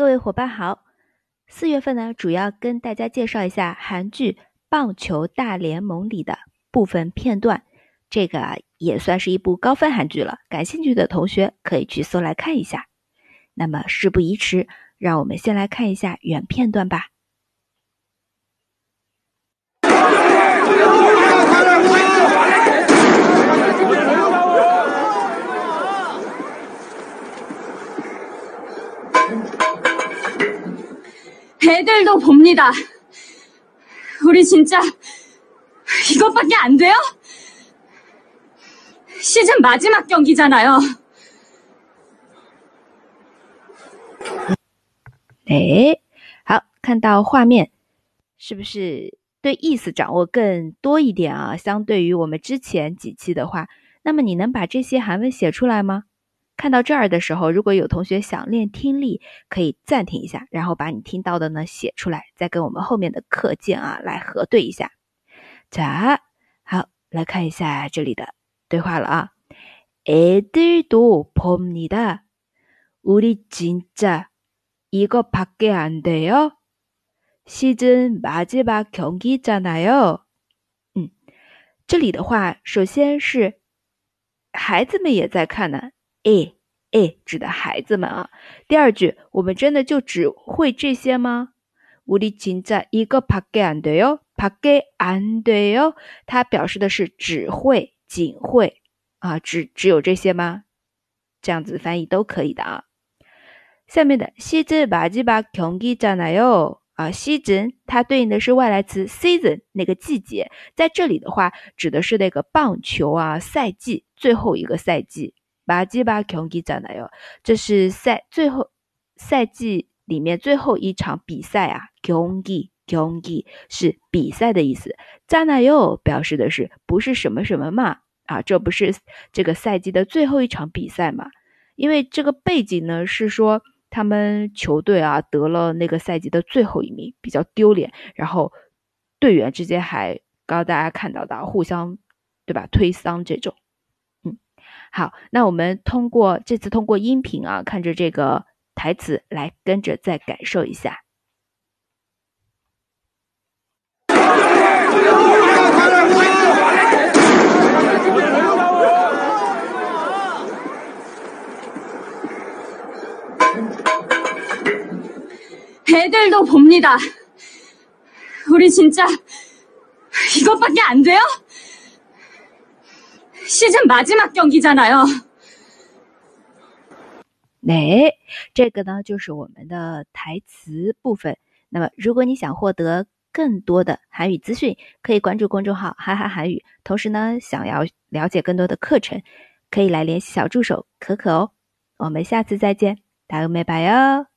各位伙伴好，四月份呢，主要跟大家介绍一下韩剧《棒球大联盟》里的部分片段。这个也算是一部高分韩剧了，感兴趣的同学可以去搜来看一下。那么事不宜迟，让我们先来看一下原片段吧。 애들도 봅니다. 우리 진짜 이것밖에 안 돼요? 시즌 마지막 경기잖아요. 哎，好，看到画面，是不是对意思掌握更多一点啊？相对于我们之前几期的话，那么你能把这些韩文写出来吗？ 看到这儿的时候，如果有同学想练听力，可以暂停一下，然后把你听到的呢写出来，再跟我们后面的课件啊来核对一下。자， 好，来看一下这里的对话了啊。애들도봅니다 우리 진짜 이것밖에 안 돼요? 시즌 마지막 경기잖아요. 嗯，这里的话，首先是孩子们也在看呢。 诶诶，指的孩子们啊。第二句，我们真的就只会这些吗？우리진짜이것밖에안돼 요？ 밖에안돼 요？ 它表示的是只会、仅会啊，只只有这些吗？这样子翻译都可以的啊。下面的시즌마지막경기잖아요啊，season 它对应的是外来词 season 那个季节，在这里的话指的是那个棒球啊赛季最后一个赛季。 마지막경기잖아요， 这是赛最后赛季里面最后一场比赛啊。경기경기是比赛的意思。잖아요表示的是不是什么什么嘛啊，这不是这个赛季的最后一场比赛嘛？因为这个背景呢是说他们球队啊得了那个赛季的最后一名，比较丢脸。然后队员之间还刚刚大家看到的互相对吧推搡这种。 好，那我们通过这次通过音频啊，看着这个台词来跟着再感受一下。 애들도 봅니다. 우리 진짜 이것밖에 안 돼요? 시즌 마지막 경기잖아요. 哎，这个呢就是我们的台词部分。那么，如果你想获得更多的韩语资讯，可以关注公众号“哈哈韩语”。同时呢，想要了解更多的课程，可以来联系小助手可可哦。我们下次再见，大家拜拜哟。